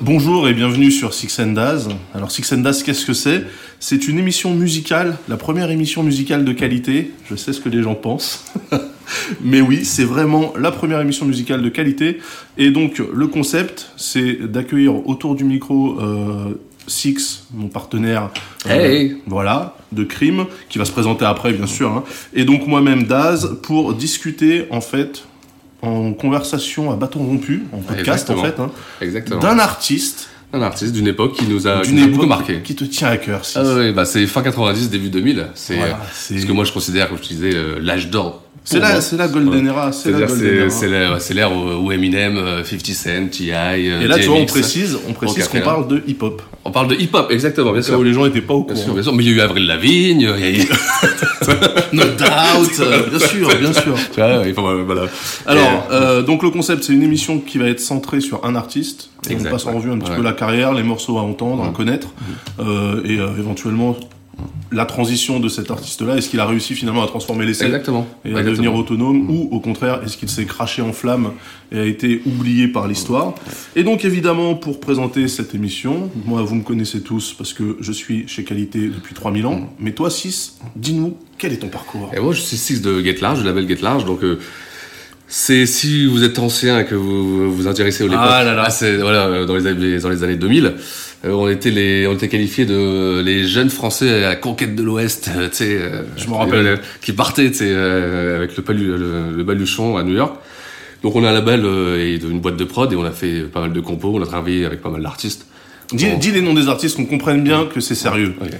Bonjour et bienvenue sur Six and Daz. Alors Six and Daz, qu'est-ce que c'est? C'est une émission musicale, la première émission musicale de qualité. Je sais ce que les gens pensent. Mais oui, c'est vraiment la première émission musicale de qualité. Et donc le concept, c'est d'accueillir autour du micro euh, Six, mon partenaire, euh, Hey. voilà, de crime, qui va se présenter après bien sûr. hein. Et donc moi-même Daz pour discuter en fait en conversation à bâton rompu, en podcast en fait, hein, Exactement. d'un artiste Un artiste d'une époque qui nous a, qui nous a beaucoup marqué. qui te tient à cœur. Six. Ah ouais, bah c'est fin 90, début 2000. C'est Voilà, euh, c'est- ce que moi je considère, comme je disais, euh, l'âge d'or. C'est la, la Golden Era, c'est l'ère où Eminem, euh, 50 Cent, T.I. euh, Et là, tu vois, on précise, on précise qu'on parle de hip-hop. On parle de hip-hop, exactement, bien Là où sûr. les gens n'étaient pas au Bien courant. sûr, bien sûr. Mais il y a eu Avril Lavigne, il y a eu... No doubt, euh, bien sûr, bien sûr. Voilà. Alors, euh, donc le concept, c'est une émission qui va être centrée sur un artiste. Et on passe en revue un petit Ouais. peu la carrière, les morceaux à entendre, à connaître, euh, et euh, éventuellement la transition de cet artiste-là. Est-ce qu'il a réussi finalement à transformer l'essai Exactement. et à Exactement. devenir autonome ou au contraire est-ce qu'il s'est craché en flammes et a été oublié par l'histoire et donc évidemment pour présenter cette émission moi vous me connaissez tous parce que je suis chez Qualité depuis 3000 ans mais toi 6 dis-nous quel est ton parcours? Et moi, je suis 6 de Get Large, du label Get Large, donc euh, c'est si vous êtes ancien et que vous vous intéressez au l'époque, Ah là là. c'est voilà euh, dans les années dans les années 2000, euh, on était les on était qualifiés de les jeunes Français à la conquête de l'Ouest, euh, tu sais, euh, Je me rappelle. euh, qui partaient, tu sais, euh, avec le, palu, le, le baluchon à New York. Donc on a un label euh, et une boîte de prod et on a fait pas mal de compos, on a travaillé avec pas mal d'artistes. dis, dis les noms des artistes qu'on comprenne bien que c'est sérieux Ok.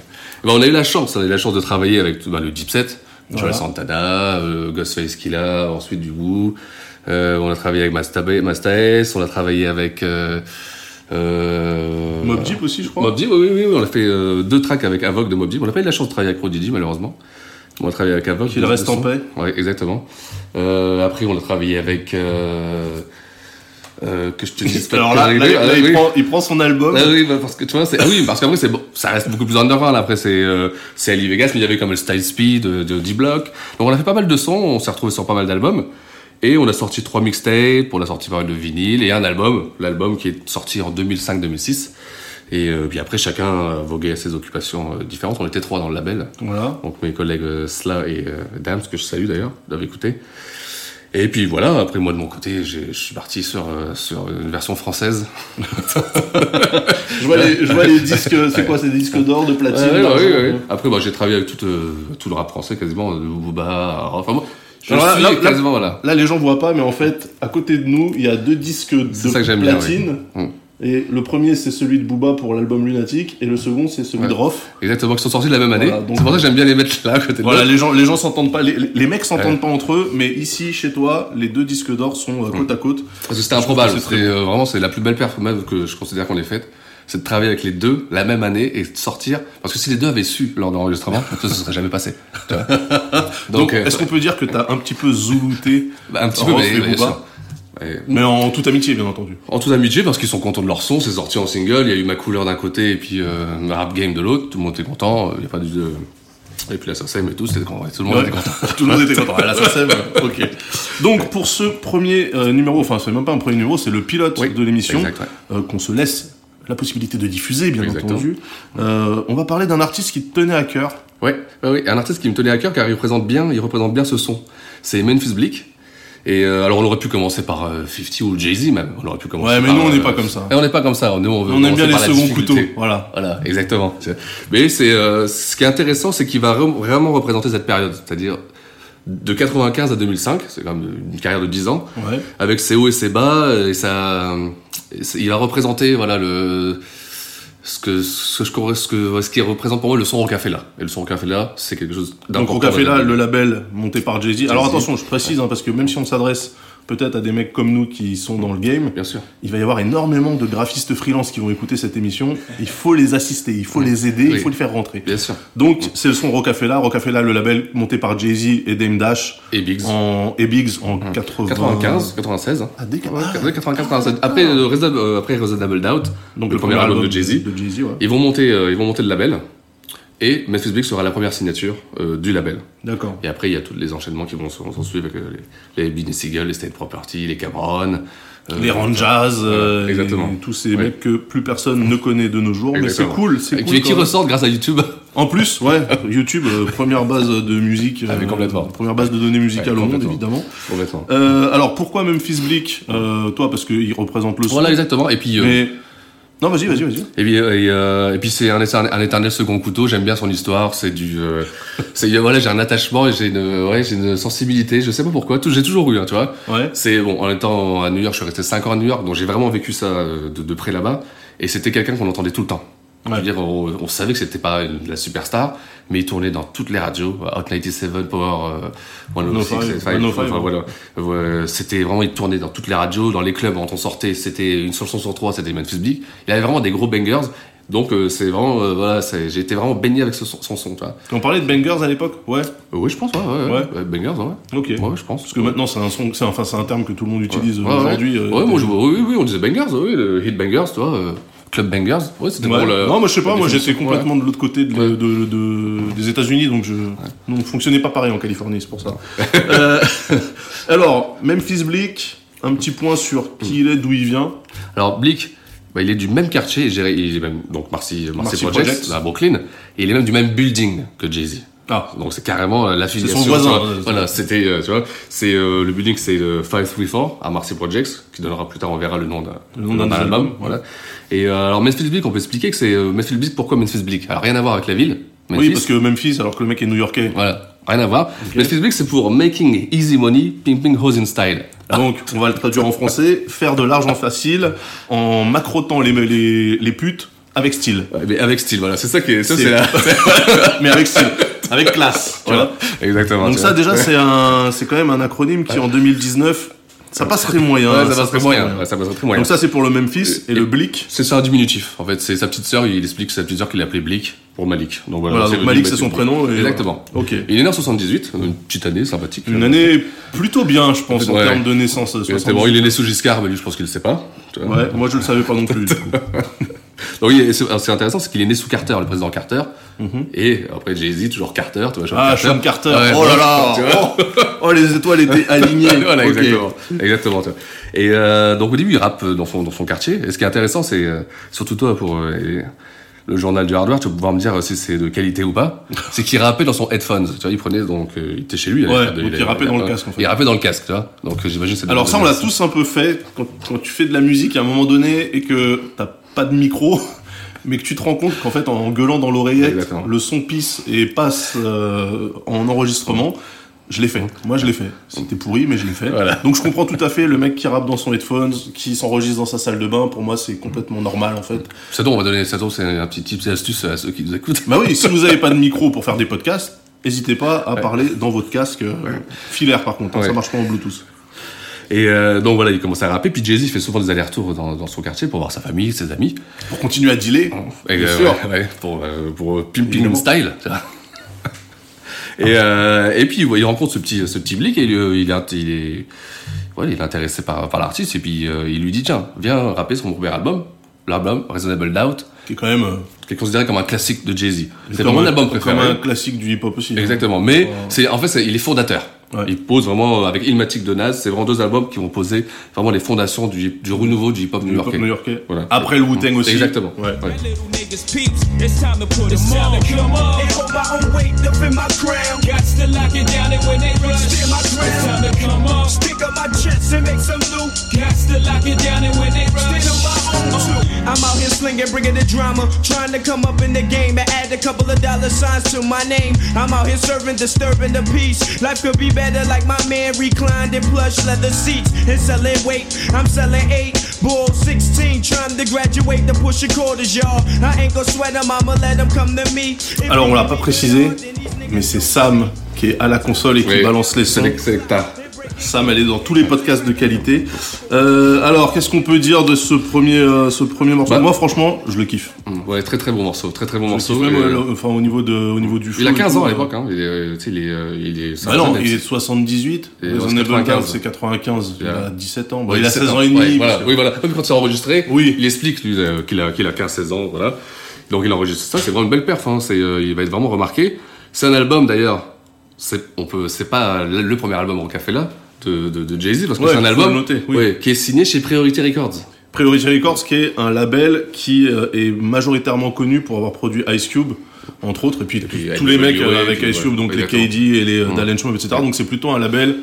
Ben, on a eu la chance, on a eu la chance de travailler avec ben, le Deep Set, Voilà. Joel Santana, euh, Ghostface Killa, ensuite du Wu. Euh, on a travaillé avec Mastabe- Mastaes, on a travaillé avec euh, euh, Mob Deep aussi je crois Mob Deep, oui, oui, oui, on a fait euh, deux tracks avec Avoc de Mob Deep. On n'a pas eu la chance de travailler avec Prodigy malheureusement. On a travaillé avec Avoc. Qu'il reste en paix. Ouais, exactement. Euh, après, on a travaillé avec euh, que je te dise alors là, là, conneries. là, Ah, il, oui. prend, il prend son album Ah oui, bah, parce que tu vois, c'est ah oui, parce qu'après c'est bon, ça reste beaucoup plus underground. Après c'est euh, c'est Ali Vegas, mais il y avait comme le Style Speed de, de D-Block. Donc on a fait pas mal de sons, on s'est retrouvé sur pas mal d'albums. Et on a sorti trois mixtapes, on a sorti pas mal de vinyles et un album, l'album qui est sorti en 2005-2006. Et euh, puis après chacun voguait à ses occupations euh, différentes. On était trois dans le label. voilà Donc mes collègues euh, Sla et Dams, que je salue d'ailleurs, doivent écouter. Et puis voilà, après moi de mon côté, je suis parti sur, sur une version française. je vois les, je vois les disques c'est quoi c'est des disques d'or de platine Ouais, ouais, ouais. Après, bah, j'ai travaillé avec tout, tout le rap français quasiment, de Booba, enfin moi, je Alors là, suis là, là- quasiment voilà. Là, les gens voient pas, mais en fait, à côté de nous, il y a deux disques de bien, platine. oui. Mm. Et le premier, c'est celui de Booba pour l'album Lunatic, et le second, c'est celui Ouais. de Rof. Exactement, qui sont sortis la même année. Voilà, c'est pour ça que j'aime bien les mettre là à côté de Voilà, l'autre. les gens, les gens s'entendent pas, les, les mecs s'entendent Ouais. pas entre eux, mais ici, chez toi, les deux disques d'or sont euh, côte à côte. Parce que c'était improbable. C'est euh, vraiment c'est la plus belle performance que je considère qu'on ait faite. C'est de travailler avec les deux la même année et de sortir. Parce que si les deux avaient su lors de l'enregistrement, ça se serait jamais passé. Tu vois Donc, euh, est-ce qu'on peut dire que t'as un petit peu zoulouté, bah, un petit peu, mais, bien sûr. Mais en toute amitié, bien entendu. En toute amitié, parce qu'ils sont contents de leur son, c'est sorti en single, il y a eu ma couleur d'un côté et puis euh, ma rap game de l'autre, tout le monde était content, il y a pas du de... Et puis la SACEM et tout, c'était ouais, tout le monde Ouais. était content. Tout le monde était content. C'est vrai. Ok. Donc, pour ce premier euh, numéro, enfin, c'est même pas un premier numéro, c'est le pilote Oui, de l'émission. euh, qu'on se laisse la possibilité de diffuser, bien Exactement. entendu. Euh, on va parler d'un artiste qui te tenait à cœur. Ouais, ouais, ouais, un artiste qui me tenait à cœur car il représente bien, il représente bien ce son. C'est Memphis Bleak. Et euh, alors on aurait pu commencer par euh, 50 ou Jay-Z même. On aurait pu commencer Ouais, mais par, nous, on n'est euh, pas comme ça. Et on n'est pas comme ça. Nous, on, veut On aime bien les seconds couteaux. Voilà. Voilà, exactement. Mais c'est euh, ce qui est intéressant, c'est qu'il va vraiment représenter cette période, c'est-à-dire de 95 à 2005, c'est quand même une carrière de 10 ans, Ouais. avec ses hauts et ses bas, et ça, il a représenté voilà le ce que ce que je ce que ce qui représente pour moi le son Rocafella. Et le son Rocafella, c'est quelque chose Donc, d'important. Dans la vie. le label monté par Jay-Z. Alors, Jay-Z. attention, je précise, hein, parce que même si on s'adresse peut-être à des mecs comme nous qui sont dans le game, Bien sûr. il va y avoir énormément de graphistes freelance qui vont écouter cette émission. Il faut les assister, il faut les aider, il faut les faire rentrer. Bien sûr. Donc, c'est le son Rocafella. Rocafella, le label monté par Jay-Z et Dame Dash Et Biggs. en, et Biggs en 80... 95, 96. hein. Ah, dès- Ouais, ah, 95, 97. Après, euh, Reasonable- euh, après Reasonable Doubt, donc le premier album de Jay-Z. De Jay-Z, ouais. ils vont monter, euh, ils vont monter le label. Et Memphis Bleak sera la première signature euh, du label. D'accord. Et après, il y a tous les enchaînements qui vont s'en suivre avec euh, les, les Beanie Siegel, les State Property, les Cameron, euh, Les euh, Voilà, exactement. et tous ces mecs que plus personne ne connaît de nos jours, mais c'est cool, c'est Et cool. qui, qui ressortent grâce à YouTube. En plus, ouais, YouTube, euh, première base de musique, Ah, mais euh, complètement. première base de données musicales Ouais, au monde, évidemment. Complètement. Euh, alors pourquoi Memphis Bleak Toi, parce qu'il représente le son. Voilà, exactement. Et puis, Mais non, vas-y, vas-y, vas-y. Et puis, et, euh, et puis c'est un, éternel- un éternel second couteau. J'aime bien son histoire. C'est du, euh, c'est voilà, j'ai un attachement et j'ai une, ouais, j'ai une sensibilité. Je sais pas pourquoi. J'ai toujours eu, hein, tu vois. Ouais. C'est bon. En étant à New York, je suis resté 5 ans à New York, donc j'ai vraiment vécu ça euh, de, de près là-bas. Et c'était quelqu'un qu'on entendait tout le temps. Je veux dire, on, on savait que c'était pas une- la superstar, mais il tournait dans toutes les radios, Hot 97, Power, euh, 106, 105, 105, 105, enfin, voilà. Euh, c'était vraiment, il tournait dans toutes les radios, dans les clubs, quand on sortait, c'était une chanson sur trois, c'était Memphis Bleak. Il avait vraiment des gros bangers. Donc euh, c'est vraiment, euh, voilà, j'ai été vraiment baigné avec ce son, son son, tu vois. On parlait de bangers à l'époque Ouais. Euh, oui, je pense, ouais, ouais, ouais. Ouais. ouais, bangers, ouais. Ok. Ouais, je pense. Parce que maintenant, c'est un son, c'est enfin, c'est un terme que tout le monde utilise euh, aujourd'hui. euh, ouais, moi, je, oui, oui, on disait bangers, oui, le hit bangers, tu vois, euh, club bangers, ouais, c'était Ouais. pour le. non, moi je sais pas, moi j'étais complètement de l'autre côté de, de- de- des États-Unis, donc je non, on fonctionnait pas pareil en Californie, c'est pour ça. Euh, alors, Memphis Bleak, un petit point sur qui il est, d'où il vient. Alors Blick, bah, il est du même quartier, il est il est même donc Marcy, Marcy, Marcy Projects, Projects. à Brooklyn, et il est même du même building que Jay-Z. Ah, Donc c'est carrément euh, l'affiliation. C'est son voisin, vois. voilà, c'était, euh, tu vois, c'est euh, le building, c'est le 534 à Marcy Projects, qui donnera plus tard, on verra le nom d'un Le nom d'un d'un album. Voilà. Et euh, alors Memphis Bleak, on peut expliquer que c'est Memphis Bleak. Pourquoi Memphis Bleak? Alors rien à voir avec la ville. Memphis, oui, parce que Memphis, alors que le mec est new-yorkais. voilà, rien à voir. Memphis Bleak, c'est pour making easy money, pimping hoes in style. Donc, on va le traduire en français, faire de l'argent facile en macrotant les, les, les putes avec style. Ouais, mais avec style, voilà, c'est ça qui est, ça C'est- c'est la, Mais avec style, avec classe, tu voilà, vois. exactement. Donc ça vois. déjà c'est un c'est quand même un acronyme qui en 2019 ça passerait moyen. Ouais, ça ça passerait moyen. Ouais, ça passerait très moyen. Donc ça c'est pour le Memphis et, Et- le Blick. C'est ça un diminutif. En fait, c'est sa petite sœur. Il explique sa petite sœur qui l'appelait Blick pour Malik. Donc voilà. Donc Malik c'est son prénom. et- Exactement. Ok. Il est né en 78, une petite année sympathique. Une année plutôt bien je pense en Ouais. termes de naissance. Exactement. 78. Il est né sous Giscard, mais lui, je pense qu'il le sait pas. Ouais, moi je le savais pas non plus. Donc oui, c'est intéressant, c'est qu'il est né sous Carter, le président Carter. Et après Jay-Z, toujours Carter, tu vois. Sean Mhm. Ah, Carter. Sean Carter. Ouais, oh là là. Oh, oh, les étoiles étaient alignées. voilà, exactement. Exactement. tu vois. Et euh, donc au début, il rappe dans son dans son quartier. Et ce qui est intéressant, c'est euh, surtout toi pour euh, le journal du hardware, tu vas pouvoir me dire si c'est de qualité ou pas. c'est qu'il rappait dans son headphones. Tu vois, il prenait donc euh, il était chez lui. Ouais, de- donc il avait- rappait dans le casque, en fait. Il rappait dans le casque, tu vois. Donc j'imagine. Alors ça on l'a tous un peu fait quand, quand tu fais de la musique à un moment donné et que t'as pas de micro. Mais que tu te rends compte qu'en fait, en gueulant dans l'oreillette, Exactement. le son pisse et passe euh, en enregistrement. Je l'ai fait. Moi, je l'ai fait. C'était pourri, mais je l'ai fait. Voilà. Donc, je comprends tout à fait le mec qui rappe dans son headphones, qui s'enregistre dans sa salle de bain. Pour moi, c'est complètement normal, en fait. Ça on va donner ça c'est un petit tips et astuce à ceux qui nous écoutent. Bah oui, si vous avez pas de micro pour faire des podcasts, n'hésitez pas à parler dans votre casque euh, filaire, par contre. hein, Ouais. Ça marche pas en Bluetooth. Et euh, donc voilà, il commence à rapper. Puis Jay-Z fait souvent des allers-retours dans, dans son quartier pour voir sa famille, ses amis. Pour continuer à dealer. Et, Bien euh, sûr. ouais, ouais, pour, euh, pour pimping style. tu vois. et, euh, et puis il rencontre ce petit, ce petit Blick et il, il, est, il est, ouais, il est intéressé par, par l'artiste et puis euh, il lui dit tiens, viens rapper sur mon premier album, l'album Reasonable Doubt, Qui est quand même. euh, qui est considéré comme un classique de Jay-Z. C'est comme vraiment mon un- album Comme préféré. un classique du hip-hop aussi. hein. Exactement. Mais c'est en fait c'est- il est fondateur. Ouais. Il pose vraiment avec Ilmatic de Nas, c'est vraiment deux albums qui vont poser vraiment les fondations du, du renouveau du hip-hop new-yorkais. new-yorkais. Voilà. Après le Wu-Tang aussi. Exactement. Ouais. Ouais. I'm out here slinging, bringing the drama, trying to come up in the game and add a couple of dollar signs to my name. I'm out here serving, disturbing the peace. Life could be better, like my man reclined in plush leather seats and selling weight. I'm selling eight, bull 16, trying to graduate the push quarters, y'all. I ain't gonna sweat 'em, I'ma let 'em come to me. If Alors, on l'a pas précisé, mais c'est Sam qui est à la console et qui Oui. balance les sons. c'est. Sam, elle est dans tous les podcasts de qualité. Euh, alors, qu'est-ce qu'on peut dire de ce premier, euh, ce premier morceau Bah. Moi, franchement, je le kiffe. Mm, Ouais, très très bon morceau, très très bon Je morceau. même, euh, enfin, au niveau, de, au niveau du flow il a et 15 tout, ans à l'époque, hein. Il est, il est, il est. Bah non, il est de 78. Et Reasonable 95. Doubt, c'est 95. Il a a- 17 ans. Ouais, il a 17 16 ans et demi. Ouais, voilà. Oui, voilà. Même quand c'est enregistré, Oui. il explique lui, qu'il a, qu'il a 15-16 ans, voilà. Donc il enregistre ça, c'est vraiment une belle perf, hein. c'est, il va être vraiment remarqué. C'est un album d'ailleurs, c'est, on peut, c'est pas le, premier album au café là, de, de, de Jay-Z parce que Ouais, c'est un album noter, oui. ouais, qui est signé chez Priority Records. Priority Records, qui est un label qui euh, est majoritairement connu pour avoir produit Ice Cube, entre autres, et puis, puis tous les mecs euh, avec Ice Cube, donc les. KD et les euh. Dalen Schmub, etc. Donc c'est plutôt un label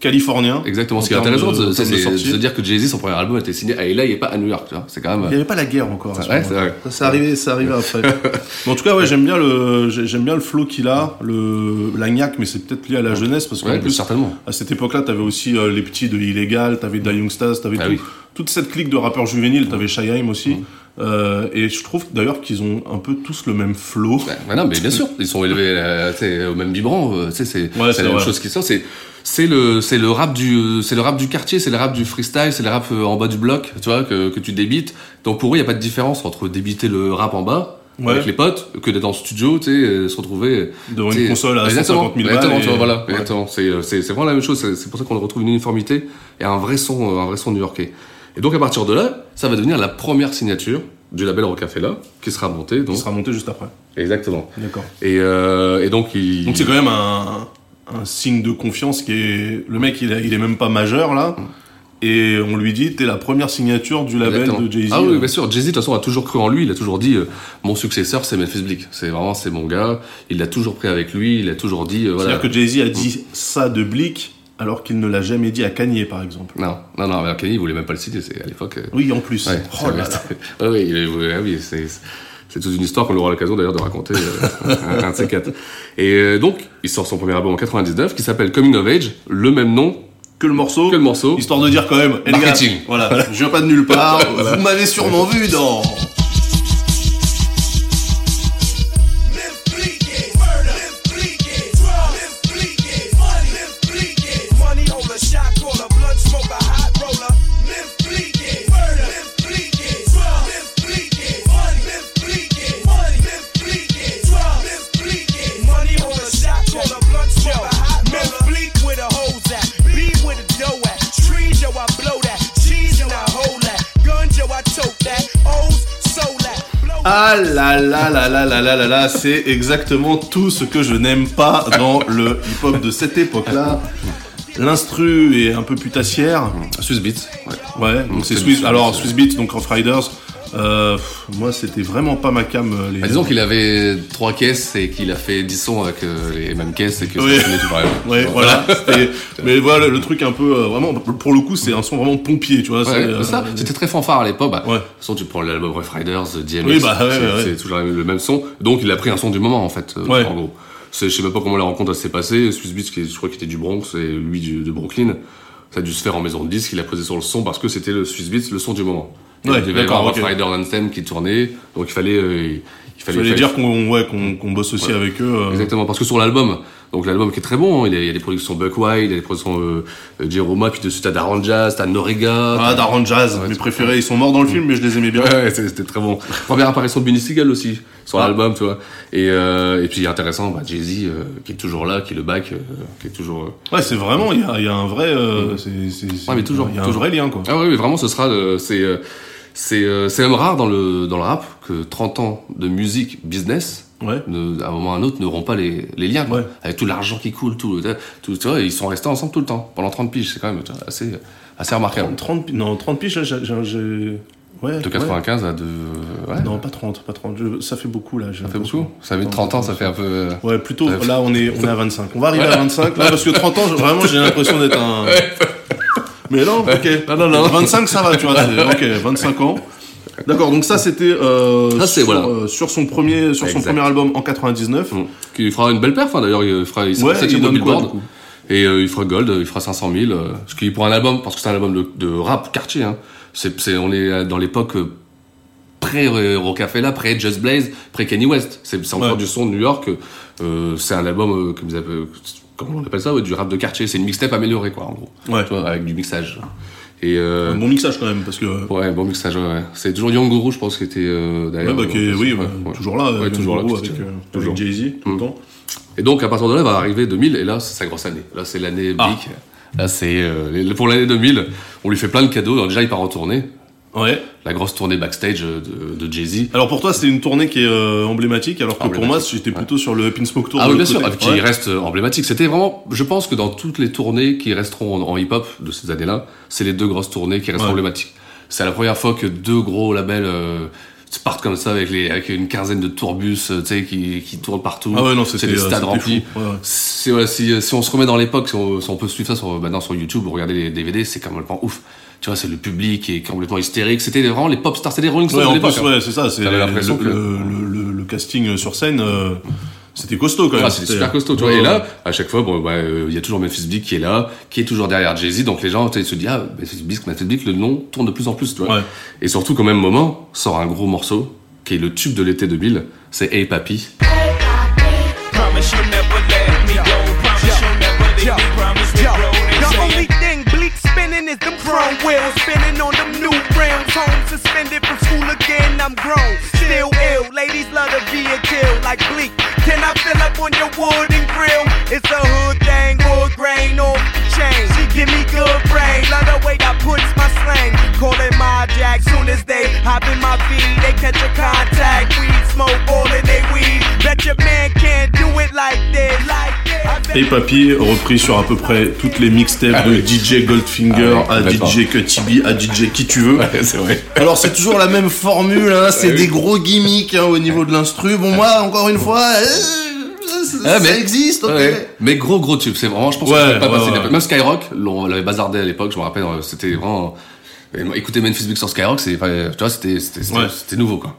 californien. Exactement. en Ce qui est intéressant, de- c'est c'est se dire que Jay-Z, son premier album a été signé à LA et pas à New York. tu vois. C'est quand Il n'y même. avait pas la guerre encore. à ce Ouais, moment-là. c'est vrai. Ça, c'est arrivé, c'est arrivé après. mais en tout cas, ouais, j'aime bien le, j'ai- j'aime bien le flow qu'il a, le, la gnaque, mais c'est peut-être lié à la jeunesse parce qu'en Ouais, plus, certainement. à cette époque-là, t'avais aussi euh, les petits de Illegal, t'avais Da Youngstas, t'avais Ah tout- oui. toute cette clique de rappeurs juvéniles, t'avais Shyheim aussi. Euh, et je trouve d'ailleurs qu'ils ont un peu tous le même flow. Ouais, ouais, non, mais bien sûr, ils sont élevés euh, au même vibrant. euh, c'est Ouais, la même chose qui sort. C'est c'est le c'est le rap du c'est le rap du quartier, c'est le rap du freestyle, c'est le rap euh, en bas du bloc, tu vois, que, que tu débites. Donc pour eux, il y a pas de différence entre débiter le rap en bas Ouais. avec les potes que d'être en studio, tu sais, euh, se retrouver Devant une console à exactement, 150 000 exactement, balles. tu vois, voilà, ouais. exactement. C'est euh, c'est vraiment la même chose. C'est pour ça qu'on retrouve une uniformité et un vrai son, un vrai son new-yorkais. Et donc à partir de là, ça va devenir la première signature du label Rocafella qui sera montée. Donc sera monté juste après. exactement. D'accord. Et, euh, et donc il. Donc c'est quand même un, un signe de confiance qui est. Le mec, il, est- il est même pas majeur là. Et on lui dit, t'es la première signature du label Exactement. de Jay-Z. Ah oui, bien sûr. Jay-Z, de toute façon, a toujours cru en lui. Il a toujours dit, euh, mon successeur, c'est Memphis Bleak. C'est vraiment, c'est mon gars. Il l'a toujours pris avec lui. Il a toujours dit, euh, voilà. C'est-à-dire que Jay-Z a dit ça de Blick alors qu'il ne l'a jamais dit à Kanye, par exemple. Non, non, non. mais Kanye, il voulait même pas le citer. C'est à l'époque. euh, Oui, en plus. Ouais, oh là là. Ah oui, est- ouais, oui, c'est c'est toute une histoire qu'on aura l'occasion d'ailleurs de raconter euh, un, un de ces quatre. Et euh, donc, il sort son premier album en 99 qui s'appelle Coming of Age, le même nom Que le morceau. que le morceau. Histoire de dire quand même, gars, Marketing. voilà, je viens pas de nulle part, vous m'avez sûrement vu dans... Ah là là là là là là là là, c'est exactement tout ce que je n'aime pas dans le hip-hop de cette époque-là. L'instru est un peu putassière. Swiss Beats. Ouais. Ouais, donc c'est Swiss. Alors Swiss Beats, donc Rough Riders. Euh, moi, c'était vraiment pas ma cam. euh, Les... Bah, disons qu'il avait trois caisses et qu'il a fait 10 sons avec euh, les mêmes caisses et que Oui. ça tout pareil. Ouais, voilà. Mais voilà, le truc un peu euh, vraiment. Pour le coup, c'est un son vraiment pompier, tu vois. Ouais, ça. C'était très fanfare à l'époque. Bah, Ouais. De toute façon, tu prends l'album Rough Riders, DMX, Oui, bah, ouais, c'est ouais, ouais. toujours le même son. Donc, il a pris un son du moment, en fait, Ouais. en gros. C'est- Je sais même pas comment la rencontre s'est passée. Swiss Beats, je crois qu'il était du Bronx, et lui du- de Brooklyn. Ça a dû se faire en maison de disque. Il a posé sur le son parce que c'était le Swiss Beats, le son du moment. Ouais, il devait y avoir ok. Rough Rider Anthem qui tournait. Donc, il fallait, euh, il fallait, fallait il fallait- dire qu'on ouais, qu'on qu'on bosse aussi avec eux. euh, Exactement, parce que sur l'album, donc l'album qui est très bon, hein, il y a, il y a des productions Buck Wild, il y a des productions euh, euh, Jeroma, puis dessus t'as Daron Jazz, t'as Noriga. Ah, Daron Jazz, Ouais, mes préférés, ils sont morts dans le film, mais je les aimais bien. Ouais, ouais, c'était très bon. Première apparition de Benny Siegel aussi sur Ah. l'album, tu vois. Et, euh, et puis intéressant, bah, Jay Z euh, qui est toujours là, qui est le bac, euh, qui est toujours. euh, Ouais, c'est vraiment, il y a, il y a un vrai, euh, c'est, c'est- Ouais, mais toujours, il y a un toujours. vrai lien, quoi. Ah oui, oui, vraiment, ce sera, c'est, c'est, euh, même rare dans le dans le rap que 30 ans de musique business. Ouais. Ne, à un moment ou à un autre, n'auront pas les, les liens, quoi. Ouais. avec tout l'argent qui coule, tout, tout, tu vois, ils sont restés ensemble tout le temps, pendant 30 piges, c'est quand même tu vois, assez, assez remarquable. 30, pi- non, 30 piges, j'ai, ouais. De ouais. 95 à de, ouais, Non, pas 30, pas 30. je- ça fait beaucoup, là. ça fait beaucoup? Ça fait 30 ans, ça fait un peu. euh, Ouais, plutôt, Ouais. là, on est, on est à 25. On va arriver à 25, là, parce que 30 ans, vraiment, j'ai l'impression d'être un... Mais non, ok. Non, non, non. 25, ça va, tu vois. Ok, 25 ans. D'accord, donc ça, c'était euh, c'est- sur, voilà. euh, sur son premier, sur son premier album en 99. Mm. Qui fera une belle perf, hein, d'ailleurs. Il fera, il sera Ouais, il quoi, Billboard. coup Et euh, il fera Gold, il fera 500 000. euh, ce qui pour un album, parce que c'est un album de, de rap quartier. Hein, c'est, on est dans l'époque euh, pré euh, Rocafella, pré Just Blaze, pré Kanye West. C'est, encore Ouais. du son de New York. euh, c'est un album, euh, comme ils appellent- comment on appelle ça, ouais, du rap de quartier. C'est une mixtape améliorée, quoi, en gros. Ouais. Tu vois, avec du mixage. Et euh, Un bon mixage, quand même, parce que... ouais, bon mixage. Ouais, ouais. C'est toujours Young Guru, je pense, qui était euh, Ouais, derrière. bah, qui est- oui, ouais, ouais, ouais. toujours là, Ouais, toujours là, Guru avec, euh, avec Jay-Z, tout le Mm. temps. Et donc, à partir de là, va arriver 2000, et là, c'est sa grosse année. Là, c'est l'année Ah. Là, c'est, pour l'année 2000, on lui fait plein de cadeaux. Alors, déjà, il part en tournée. Ouais. La grosse tournée backstage euh, de, de Jay-Z. Alors pour toi, c'était une tournée qui est euh, emblématique, alors que pour moi, j'étais plutôt sur le Up in Smoke Tour. Ah oui, bien sûr, qui Ouais. reste euh, emblématique. C'était vraiment, je pense que dans toutes les tournées qui resteront en, en hip-hop de ces années-là, c'est les deux grosses tournées qui restent emblématiques. C'est la première fois que deux gros labels euh, partent comme ça avec, les, avec une quinzaine de tourbus, euh, tu sais, qui, qui tournent partout. Ah ouais, non, c'est des stades remplis. fou. Ouais. C'est, si, si on se remet dans l'époque, si on, si on peut suivre ça sur, maintenant sur YouTube ou regarder les DVD, c'est complètement ouf. Tu vois, c'est le public qui est complètement hystérique. C'était vraiment les pop stars, c'était les Rolling Stones Ouais, en plus, hein. ouais, c'est ça. C'est l'impression que- le, le, le- le casting sur scène, euh, c'était costaud quand même. Ah, c'était super costaud, tu vois. Ouais, Et ouais. là, à chaque fois, bon, bah, euh, il y a toujours Memphis Bleak qui est là, qui est toujours derrière Jay-Z, donc les gens, tu se disent, ah, Memphis Bleak, Memphis Bleak, le nom tourne de plus en plus, tu vois. Ouais. Et surtout, qu'au même moment, sort un gros morceau, qui est le tube de l'été 2000, c'est Hey Papi. Chrome wheels spinning on them new rims. Home suspended from school again, I'm grown. Still ill, ladies love to be a kill like bleak. Can I fill up on your wood and grill? It's a hood thing, wood grain on the chain. She give me good this. I bet Hey Papi, repris sur à peu près toutes les mixtapes Ah de oui. DJ Goldfinger Ah à. DJ Cutty B à DJ qui tu veux. c'est vrai. Alors c'est toujours la même formule, hein, c'est Ouais, des oui. gros gimmicks hein, au niveau de l'instru. Bon moi, encore une fois, euh, ça, Ah, mais- ça existe, ok. Ouais. Mais gros gros tube, c'est vraiment, je pense Ouais, que c'est pas ouais, passé. Même Skyrock, l'on l'avait bazardé à l'époque, je me rappelle, euh, c'était vraiment. Écouter Memphis Bleak sur Skyrock, c'est, enfin, tu vois, c'était, c'était nouveau, quoi.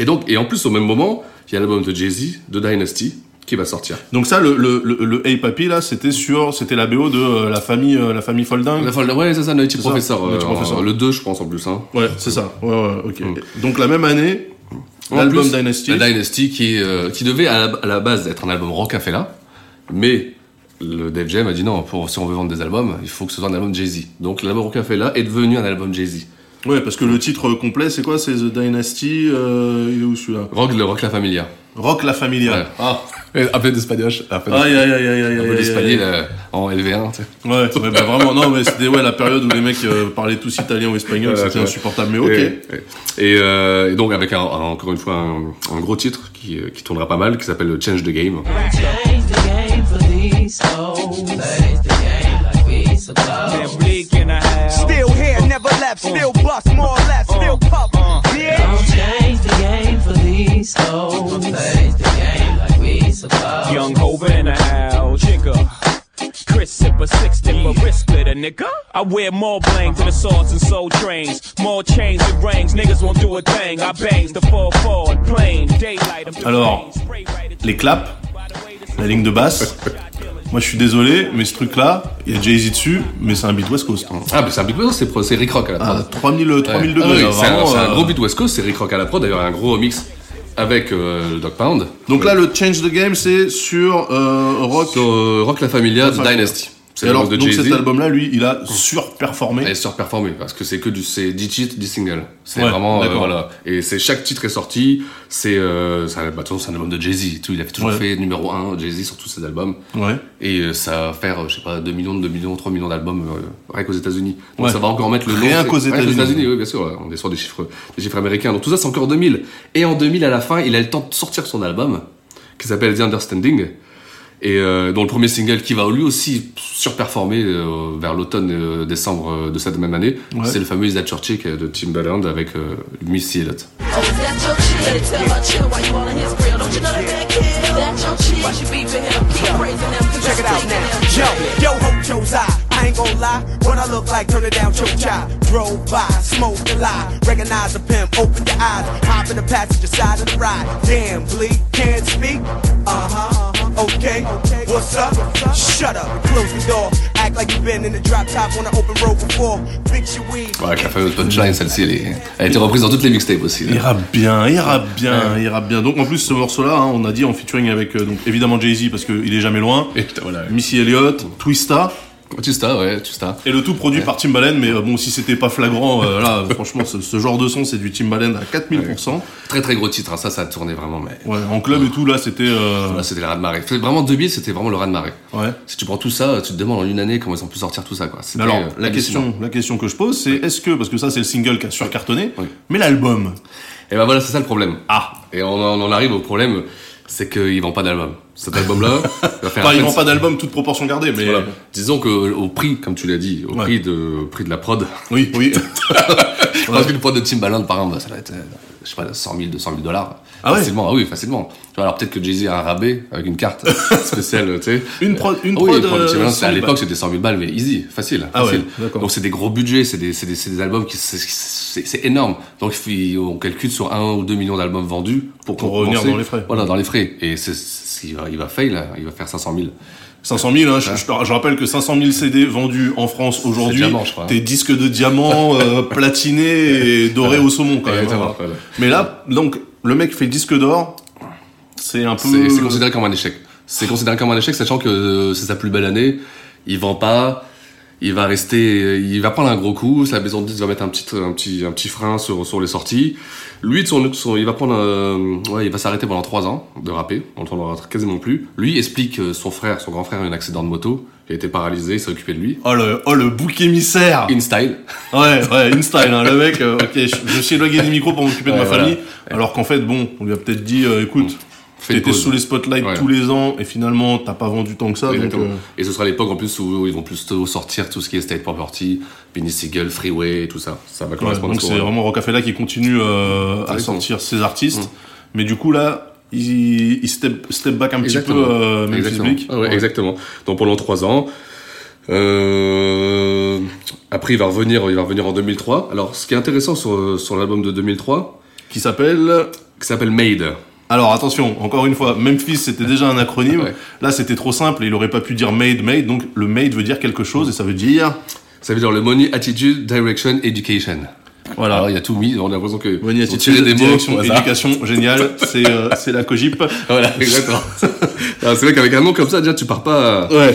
Et donc, et en plus, au même moment, il y a l'album de Jay-Z, de Dynasty, qui va sortir. Donc ça, le, le, le, le Hey Papi là, c'était sur, c'était la BO de euh, la famille, euh, la famille Folding. La folle- ouais, c'est ça, ça, Professor. Nutty euh, Professor. Le 2, je pense, en plus, hein. Ouais, c'est ça. Ouais, ouais, ok. Donc la même année, l'album Dynasty. Dynasty qui, euh, qui devait à la, à la base être un album Rockefeller, mais le Def Jam a dit non, pour, si on veut vendre des albums, il faut que ce soit un album Jay-Z. Donc l'album Rockefeller est devenu un album Jay-Z. Ouais, parce que le titre complet, c'est quoi? C'est The Dynasty. Euh, il est où celui-là? Rock, le Rock La Familia. Rock la Familia. Ouais. Ah. Un peu d'espagnol. Un peu Aïe aïe aïe aïe aïe un peu aïe, d'espagnol en LV1, tu sais. Ouais, ouais, bah vraiment, non, mais c'était ouais, la période où les mecs euh, parlaient tous italien ou espagnol, Ouais, c'était insupportable, mais ok. Et, et, euh, et donc avec un, un- encore une fois un, un gros titre qui, qui tournera pas mal, qui s'appelle Change the Game. Change the game for these left, still bust, more or less, still puff. Uh, uh. Yeah. Don't change the game for these hoes. Change the game like we supposed. Young Hova in the house, jigger. Chris sipper, six tipper, wrist splitter, nigga. I wear more bling to the swords and soul trains. More chains and rings, niggas won't do a thing. I bangs the 4-4, plain, daylight. I'm Alors, Les claps, la ligne de basse. Moi, je suis désolé, mais ce truc-là, il y a Jay-Z dessus, mais c'est un beat West Coast. Ah mais c'est un beat West Coast, c'est Rick Rock à la prod. Ah, 3000, 3000 Ouais. degrés, Ah oui, c'est un, un euh, gros beat West Coast, c'est Rick Rock à la prod, d'ailleurs un gros mix avec euh, le Dog Pound. Donc là, le Change the Game, c'est sur euh, Rock. Sur euh, Rock La Familia de Familia. Dynasty. Et alors, de donc cet album-là, lui, il a surperformé. Elle est surperformée parce que c'est que du c'est 10 titres, 10 singles. C'est Ouais, vraiment euh, voilà et c'est chaque titre est sorti, c'est euh, un, bah, c'est un album de Jay-Z, tout il a toujours Ouais. fait numéro 1 Jay-Z sur tous ses albums Ouais. et euh, ça va faire je sais pas 2 millions, 2 millions, 3 millions d'albums euh, rien qu'aux États-Unis. Donc Ouais. ça va encore mettre le nom Rien qu'aux États-Unis. oui, bien sûr, on est sur des chiffres des chiffres américains. Donc tout ça c'est encore 2000 et en 2000 à la fin, il a le temps de sortir son album qui s'appelle The Understanding et euh, dont le premier single qui va lui aussi surperformer euh, vers l'automne euh, décembre euh, de cette même année, Ouais. c'est le fameux Is That Your Chick de Timbaland avec euh, Missy Elliott. You you ain't gon' lie. What I look like, turn it down, choke chai. Drove by, smoked the lie. Recognize a pimp, open your eyes. Hop in the passenger side of the ride. Damn, bleak, can't speak? Uh huh. Okay, what's up? Shut up and close the door. Act like you've been in the drop top on an open road before. Fix your weed. Ouais, avec la fameuse punchline, celle-ci, elle, est- elle a été reprise dans toutes les mixtapes aussi. là. Il rappe bien, il rappe bien, il rappe bien. Donc en plus ce morceau-là, hein, on a dit en featuring avec euh, donc évidemment Jay-Z parce qu'il est jamais loin, Et putain, voilà. Missy Elliott, Twista, Tusta, ouais, Tusta. Et le tout produit par Timbaland, mais euh, bon, si c'était pas flagrant, euh, là, franchement, ce, ce genre de son, c'est du Timbaland à 4000%. Très très gros titre, hein. ça, ça a tourné vraiment, mais. Ouais, en club et tout, là, c'était. euh, Là, c'était le raz de marée. Vraiment, 2000, c'était vraiment le raz de marée. Ouais. Si tu prends tout ça, tu te demandes en une année comment ils ont pu sortir tout ça, quoi. Mais alors, euh, la question, la question que je pose, c'est est-ce que, parce que ça, c'est le single qui a surcartonné, mais l'album. Et ben voilà, c'est ça le problème. Ah. Et on en arrive au problème, c'est qu'ils vendent pas d'album. Cet album-là, il va faire Enfin, ils vendent pas d'album, toute proportion gardée, mais. Voilà. Disons que au prix, comme tu l'as dit, au Ouais. prix de, au prix de la prod, Oui, oui. pense qu'une prod de Timbaland, par exemple, ça va être, euh, je sais pas, 100 000, 200 000 dollars. Ah ouais Facilement, ah oui, facilement. Tu vois, alors peut-être que Jay-Z a un rabais avec une carte spéciale, tu sais. Une prod, une Ah oui, prod. une prod de euh, Timbaland, 100 à 000 l'époque, c'était 100 000 balles, mais easy, facile. Ah ouais, facile. d'accord. Donc c'est des gros budgets, c'est des, des, des albums qui, c'est- énorme. Donc on calcule sur 1 ou 2 millions d'albums vendus pour, Pour revenir dans les frais. Voilà, dans les frais. Et c'est, c'est- il va, il va fail, là. il va faire 500 000. 500 000, hein, je, je je rappelle que 500 000 CD vendus en France aujourd'hui, tes disques de diamant euh, platinés et dorés au saumon quand même. Hein. voilà. Mais là, donc, le mec fait disque d'or, c'est un peu... C'est c'est considéré comme un échec. C'est considéré comme un échec, sachant que euh, c'est sa plus belle année. Il vend pas. Il va rester, il va prendre un gros coup. Sa maison de disques va mettre un petit, un petit, un petit frein sur, sur les sorties. Lui, de son, son- il va prendre, un- ouais, il va s'arrêter pendant trois ans de rapper. On l'entendra quasiment plus. Lui explique que son frère, son grand frère a eu un accident de moto. Il a été paralysé, il s'est occupé de lui. Oh le, oh, le bouc émissaire In style. Ouais, ouais, InStyle, hein, le mec, euh, ok, je, je suis éloigné du micro pour m'occuper de ma voilà. famille, alors qu'en fait, bon, on lui a peut-être dit, euh, écoute, une t'étais sous les spotlights Ouais. tous les ans, et finalement, t'as pas vendu tant que ça, donc... Exactement. euh, Et ce sera l'époque en plus où ils vont plutôt sortir tout ce qui est State Property, Benny Siegel, Freeway et tout ça. Ça va Ouais, correspondre donc à ce c'est vraiment Rocafella qui continue euh, à Exactement. sortir ses artistes. Mais du coup là, il, il step, step back un petit peu euh, Memphis exactement. Bleak. Ah ouais, exactement. Donc pendant trois ans. Euh... Après, il va revenir, il va revenir en 2003. Alors, ce qui est intéressant sur, sur l'album de 2003, Qui s'appelle. qui s'appelle Made. Alors attention, encore une fois, Memphis c'était déjà un acronyme. Ouais. Là c'était trop simple et il aurait pas pu dire made made. Donc le made veut dire quelque chose et ça veut dire. Ça veut dire le money, attitude, direction, education. Voilà. Alors, il y a tout mis. On a l'impression que ont tiré des direction, éducation, génial. C'est euh, c'est la cogip. Voilà, exactement. C'est vrai qu'avec un nom comme ça, déjà, tu pars pas, Ouais.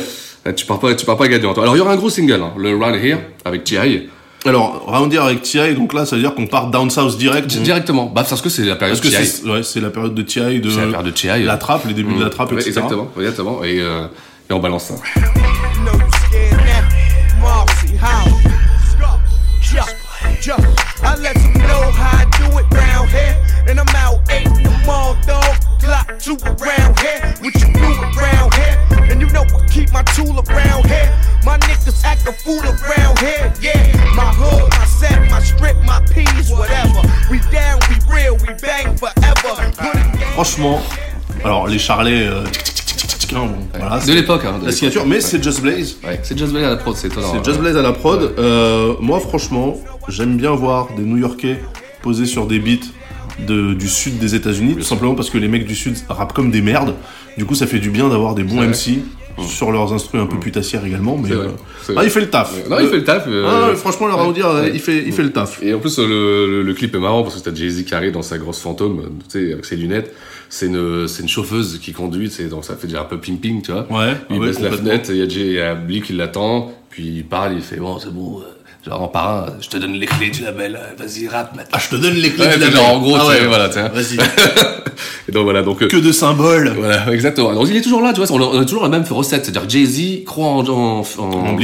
tu pars pas, tu pars pas gagnant. Alors, il y aura un gros single, hein, le Run Here, avec T.I. Alors round here avec T.I. Donc là ça veut dire qu'on part down south direct. Directement. Bah, parce que c'est la période Parce que T.I. c'est ouais, c'est la période de T.I. de C'est la période de T.I. la trappe, les débuts de la trappe, Ouais, etc. exactement, exactement. Et, euh, et on balance ça. Keep my tool around here. My niggas act a fool around here. Yeah, my hood, my set, my strip, my peas, whatever. We down, we real, we bang forever. Put it down. Franchement, alors les charlets, euh, tic, tic, tic, hein, voilà, De c'est l'époque, hein. la signature, mais c'est Just Blaze. Ouais, c'est Just Blaze à la prod, c'est étonnant. C'est Just Blaze à la prod. Euh, moi, franchement, j'aime bien voir des New-Yorkais poser sur des beats de, du sud des États-Unis, tout simplement parce que les mecs du sud rappent comme des merdes. Du coup, ça fait du bien d'avoir des bons vrai. MC sur leurs instruments un peu putassières également. Mais C'est vrai, euh, c'est ah, il fait le taf. Non, il fait le taf. euh, Ah, franchement, le ouais. Raoudir, Ouais. il fait, il fait le taf. Et en plus, le, le, le clip est marrant parce que t'as Jay-Z qui arrive dans sa grosse fantôme, tu sais, avec ses lunettes. C'est une, c'est une chauffeuse qui conduit, sais, donc ça fait déjà un peu ping-ping, tu vois. Ouais, Il ouais, baisse la fenêtre, il y a Jay, il y a Blee qui l'attend, puis il parle, il fait bon, c'est bon, euh, genre en parrain, je te donne les clés du label, euh, vas-y, rap maintenant. Ah, je te donne les clés Ouais, du label. genre, en gros, Ah ouais, voilà, tiens. Vas-y. Et donc voilà, donc. euh, que de symboles. Voilà, exactement. Donc il est toujours là, tu vois, on a, toujours la même recette, c'est-à-dire Jay-Z croit en, en, en, En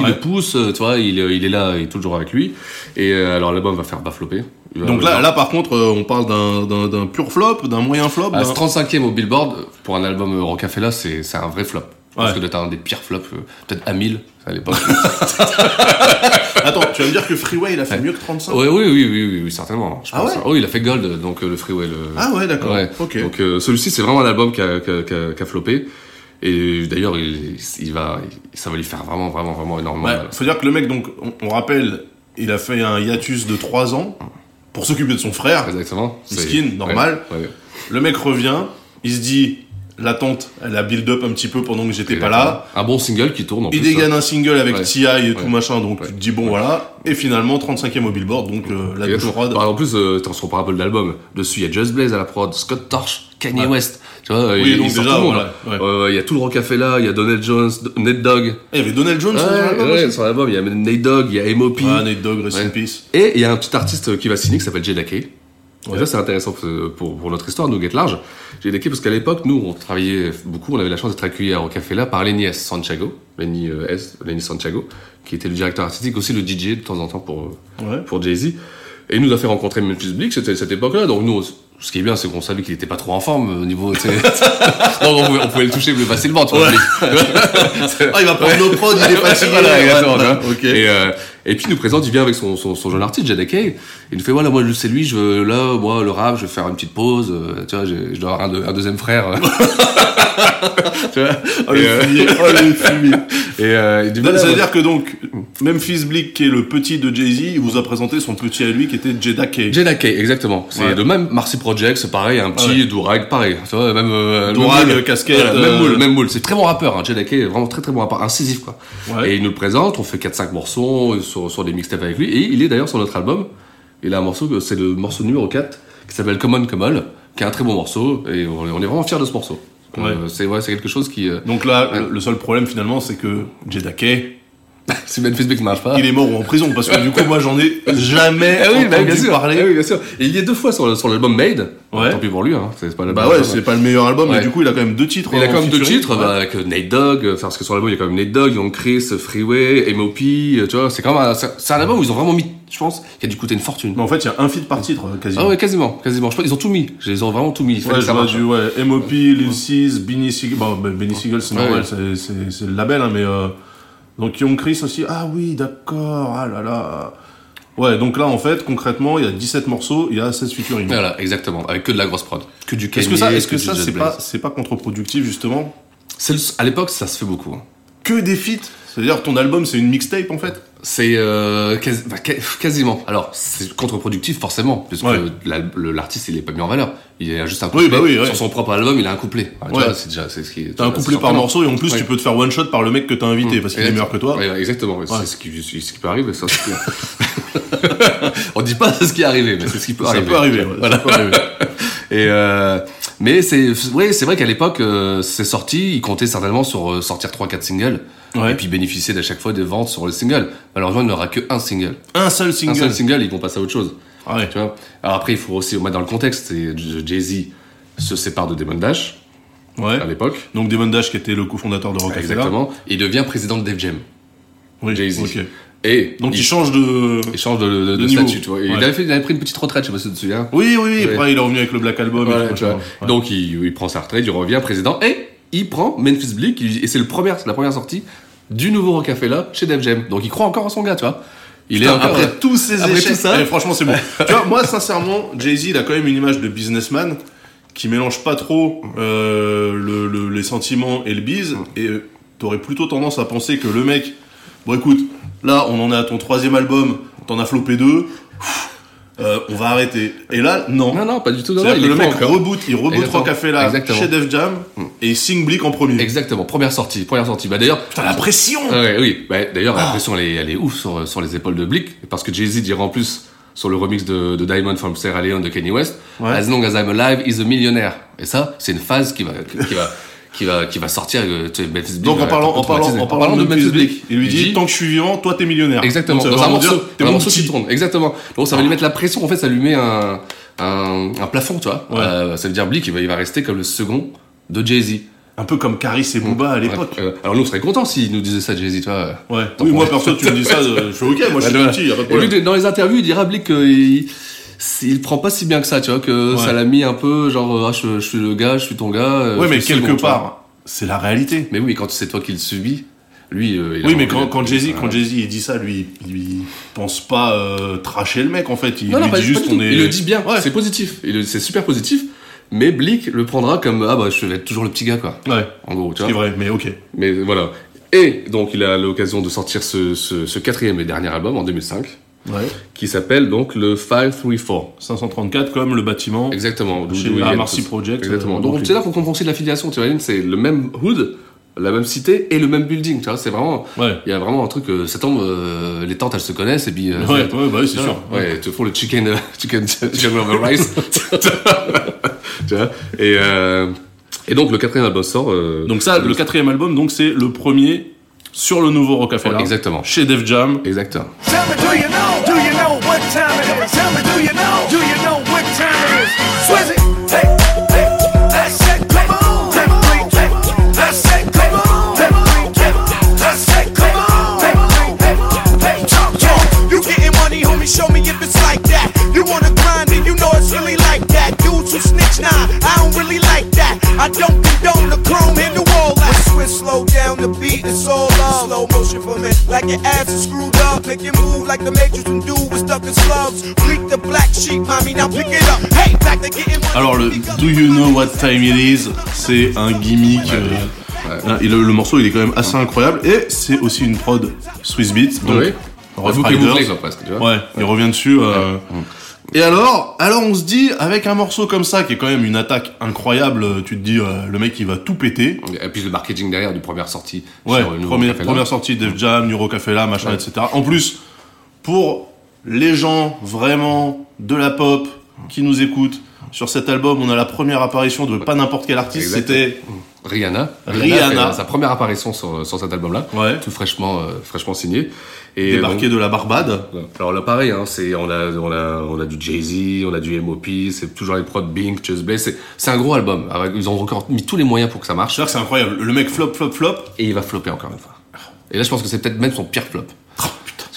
il le pousse, euh, tu vois, il, est- il est là, il est toujours avec lui. Et euh, alors l'album va faire va- Donc là, là, par contre, on parle d'un- pur flop, d'un moyen flop. Ah, d'un- c'est 35e au Billboard, pour un album Rocafella, c'est c'est un vrai flop. Parce que t'as un des pires flops, euh, peut-être à 1000 à l'époque. Attends, tu vas me dire que Freeway, il a fait mieux que 35 oui, oui, oui, oui, oui, oui, certainement. Ah ouais Oh, il a fait Gold, donc euh, le Freeway. Ah ouais, d'accord. Donc euh, celui-ci, c'est vraiment un album qui a, floppé. Et d'ailleurs, il, va, ça va lui faire vraiment, vraiment, vraiment énormément faut dire que le mec, donc, on, rappelle, il a fait un hiatus de 3 ans pour s'occuper de son frère. Exactement. Miskin, normal. Le mec revient, il se dit, l'attente, elle a build up un petit peu pendant que j'étais pas là. Un bon single qui tourne en Il plus. dégaine hein. un single avec Ouais. T.I. et tout Ouais. machin, donc tu te dis bon voilà. Et finalement 35e au Billboard, donc euh, la douche froide. En plus, euh, on se reprend un peu l'album. Dessus, il y a Just Blaze à la prod, Scott Torch, Kanye. West. Tu vois, Oui, il, donc déjà, tout le monde. y a tout le rock là, il y a Donald Jones, Nate Dogg. Et Il y avait Donald Jones sur l'album il y a Nate Dogg, il y a M.O.P. Ah, Nate Dogg, rest in peace. Et il y a un petit artiste qui va signer qui s'appelle Jay Kay. Et Ouais. ça, c'est intéressant pour, pour, notre histoire, nous, Get Large. Jay Kay, parce qu'à l'époque, nous, on travaillait beaucoup, on avait la chance d'être accueillis au café là par Lenny S. Santiago, Lenny euh, S, Lenny Santiago, qui était le directeur artistique, aussi le DJ de temps en temps pour, euh, Ouais. pour Jay-Z. Et il nous a fait rencontrer Memphis Bleak, c'était cette époque-là. Donc nous, ce qui est bien, c'est qu'on savait qu'il était pas trop en forme au niveau. on pouvait, on pouvait le toucher plus facilement, tu vois. Ah, il va prendre nos prods, il est fatigué. Voilà, exactement, ouais, tu vois. ok. Et, euh, et puis il nous présente, il vient avec son, son, son jeune artiste, Jada Kay. Il nous fait voilà, moi c'est lui, je veux là, moi le rap, je vais faire une petite pause. euh, tu vois, je dois avoir un deuxième frère. tu vois. Oh, le et, euh, fumier, oh, le fumier. et, euh, ça veut dire que donc, Memphis Bleak, qui est le petit de Jay-Z, il vous a présenté son petit à lui qui était Jada Kay. Kay, exactement. C'est Ouais. de même Marcy Project, c'est pareil, un petit Ouais. Dourag, pareil. Tu vois, même euh, Dourag, même casquette, Voilà, même moule, même moule. C'est très bon rappeur, hein. Kay, vraiment très très bon rappeur, incisif quoi. Ouais. Et il nous le présente, on fait 4-5 morceaux sur, sur des mixtapes avec lui, et il est d'ailleurs sur notre album. Il a un morceau, c'est le morceau numéro 4, qui s'appelle Common Common, qui est un très bon morceau, et on est vraiment fiers de ce morceau. Ouais. Euh, c'est ouais, c'est quelque chose qui... euh, Donc là, Ouais. le- seul problème finalement, c'est que Jada Kay, si Bleak ne marche pas... il est mort ou en prison, parce que du coup, moi, j'en ai jamais Ah oui, bah, entendu bien sûr. parler. Ah oui, bien sûr. Et il y est deux fois sur, sur l'album Made. Ouais. Tant pis pour lui, hein. C'est pas Bah ouais, c'est pas le meilleur album, mais du coup, il a quand même deux titres. Il a en quand même deux titres, bah, avec Nate Dogg, euh, parce que sur l'album il y a quand même Nate Dogg, Young Chris, Freeway, M.O.P. euh, Tu vois, c'est quand même un, c'est un album où ils ont vraiment mis, je pense, qui a dû coûter une fortune. Mais en fait, il y a un feat par titre, euh, quasiment. Ah ouais, quasiment, quasiment. Je pense ils ont tout mis. Ils ont vraiment tout mis. Ouais, ça du ouais, M.O.P., Lil Sis, Benny Siegel. Bon, ben, Benny Siegel, c'est normal, c'est le label, hein, mais. Donc, Young Chris aussi. Ah oui, d'accord, ah là là. Ouais, donc là, en fait, concrètement, il y a 17 morceaux, il y a 16 featuring. Voilà, exactement. Avec que de la grosse prod. Que du Kanye, Est-ce que ça, est-ce que ça, c'est pas, c'est pas contre-productif, justement? Le- À l'époque, ça se fait beaucoup. hein. Que des feats? C'est-à-dire, ton album, c'est une mixtape, en fait? C'est euh, quasi- bah, quasiment. Alors, c'est contre-productif forcément, puisque Ouais. la- l'artiste il est pas mis en valeur. Il a juste un Oui, couplet. bah oui, ouais. Sur son propre album, il a un couplet. Tu Ouais. vois, c'est déjà c'est ce qui. T'as un couplet par morceau, et en plus, tu peux te faire one shot par le mec que t'as invité, parce qu'il est meilleur que toi. Exactement. C'est ce qui, c'est ce qui peut arriver. Ça, On dit pas ce qui est arrivé, mais c'est ce qui peut Ça arriver. peut arriver, Voilà. ça peut arriver. Et euh, mais c'est c'est vrai qu'à l'époque, euh, c'est sorti, il comptait certainement sur euh, sortir 3-4 singles Ouais. et puis bénéficier d'à chaque fois des ventes sur le single. Malheureusement, il n'aura que un single. Un seul Un single. seul single, ils vont passer à autre chose. Ah ouais. Tu vois? Alors après, il faut aussi remettre dans le contexte. c'est Jay Z se sépare de Damon Dash Ouais. à l'époque. Donc, Damon Dash, qui était le cofondateur de Rockefeller. Exactement. Et il devient président de Def Jam. Oui, Jay-Z. ok. Et Donc, il change de. il change de, de, de de niveau. statut, tu vois. Ouais. Il, avait fait, il avait pris une petite retraite, je sais pas si tu te souviens. Oui, oui, oui. Après, il est revenu avec le Black Album. Voilà, tu vois. Ouais. Donc il, il prend sa retraite, il revient président et il prend Memphis Bleak et c'est le premier, c'est la première sortie du nouveau Rockefeller chez Def Jam. Donc il croit encore en son gars, tu vois. Il Putain, est encore après tous ces après échecs, tout ça. eh, franchement, c'est bon. tu vois, moi, sincèrement, Jay-Z, il a quand même une image de businessman qui mélange pas trop euh, le, le- les sentiments et le biz. Et euh, t'aurais plutôt tendance à penser que le mec, bon, écoute, là, on en est à ton troisième album, t'en as flopé deux. Euh, on va arrêter. Et là, non. Non non, pas du tout. Non, non, C'est-à-dire il que est le mec encore. reboot, il reboot Exactement. Rockefeller Exactement. chez Def Jam et il signe Blick en premier. Exactement, première sortie, première sortie. Bah d'ailleurs, Putain, la pression Ah ouais, oui. Bah, D'ailleurs, Ah. la pression, elle est, elle est ouf sur, sur les épaules de Blick, parce que Jay-Z dira en plus sur le remix de, de Diamond from Sierra Leone de Kanye West, Ouais. As long as I'm alive, he's a millionaire. Et ça, c'est une phase qui va, qui va, qui va, qui va sortir. euh, tu sais, Memphis Bleak Donc en va parlant, en parlant, en parlant de Memphis Bleak, il lui dit, tant que je suis vivant, toi t'es millionnaire. Exactement, Donc, dans un morceau, dire, t'es un morceau qui tourne, exactement. Donc ça va lui mettre la pression, en fait, ça lui met un, un, un plafond, tu vois. Ouais. Euh, ça veut dire Blick, il va, il va rester comme le second de Jay-Z. Un peu comme Caris et Booba à l'époque. Euh, alors nous, on serait contents s'il nous disait ça, Jay-Z, tu vois. Ouais. Oui, moi perso, tu me dis ça, euh, je fais ok, moi je suis petit, y a pas de Et lui, problème. dans les interviews, il dira Blick qu'il il prend pas si bien que ça, tu vois, que Ouais. ça l'a mis un peu genre, ah, je, je suis le gars, je suis ton gars. euh, Ouais, mais quelque second, part, c'est la réalité. Mais oui, mais quand c'est toi qui le subis, lui. euh, il a Oui, mais quand, quand Jay-Z. Jay-Z, il dit ça, lui, il, pense pas euh, tracher le mec, en fait. Il Non, non, lui pas, dit juste on est. Il le dit bien, Ouais. c'est positif. C'est super positif. Mais Blick le prendra comme ah bah je vais être toujours le petit gars quoi. Ouais, En gros, tu c'est vois. vrai, mais ok. Mais voilà. Et donc il a l'occasion de sortir ce, ce, ce quatrième et dernier album en 2005. Ouais. qui s'appelle donc le 534. 534 comme le bâtiment. Exactement. Chez la Marcy. Project, Exactement. euh, Donc c'est là qu'on comprend aussi l'affiliation. Tu vois, c'est le même hood, la même cité et le même building. Tu vois, c'est vraiment. Ouais. Il y a vraiment un truc. Euh, ça tombe, euh, les tentes elles se connaissent et puis. euh, Ouais, ouais, bah oui, c'est sûr. Ouais, ils te font le chicken, euh, chicken, chicken over rice. tu vois. Et euh, et donc le quatrième album sort. Donc ça, le quatrième album, donc c'est le premier sur le nouveau Rockefeller. Ouais, exactement. Chez Def Jam. Exactement. I don't condone the chrome in the wall. When Swiss slow down the beat, it's all love. Slow motion for me, like your ass is screwed up. Make it move like the Matrix and do with stuff in slugs. Bleak the black sheep, mommy, now pick it up. Hey, back to getting money. Alors le Do You Know What Time It Is, c'est un gimmick. euh, et le, le morceau il est quand même assez incroyable et c'est aussi une prod Swiss Beats. Donc, Oui. Rough Bouclé, Riders. bouclé, quoi, presque, tu vois. Ouais, il revient dessus. euh. Et alors, alors on se dit avec un morceau comme ça qui est quand même une attaque incroyable, tu te dis euh, le mec il va tout péter. Et puis le marketing derrière du première sortie. Ouais, sur première, première sortie Def Jam, New Rockefeller, machin, Ouais. etc. En plus, pour les gens vraiment de la pop qui nous écoutent, sur cet album, on a la première apparition de pas n'importe quel artiste, c'était Rihanna. Rihanna. fait sa première apparition sur, sur cet album-là. Ouais. Tout fraîchement, euh, fraîchement signé. Et débarqué de la Barbade. alors là, pareil, hein, c'est, on a, on a, on a du Jay-Z, on a du M.O.P., c'est toujours les prods Bink, Just Blaze. C'est, c'est un gros album. Avec, ils ont encore mis tous les moyens pour que ça marche. C'est incroyable. Le mec flop, flop, flop. Et il va flopper encore une fois. Et là, je pense que c'est peut-être même son pire flop.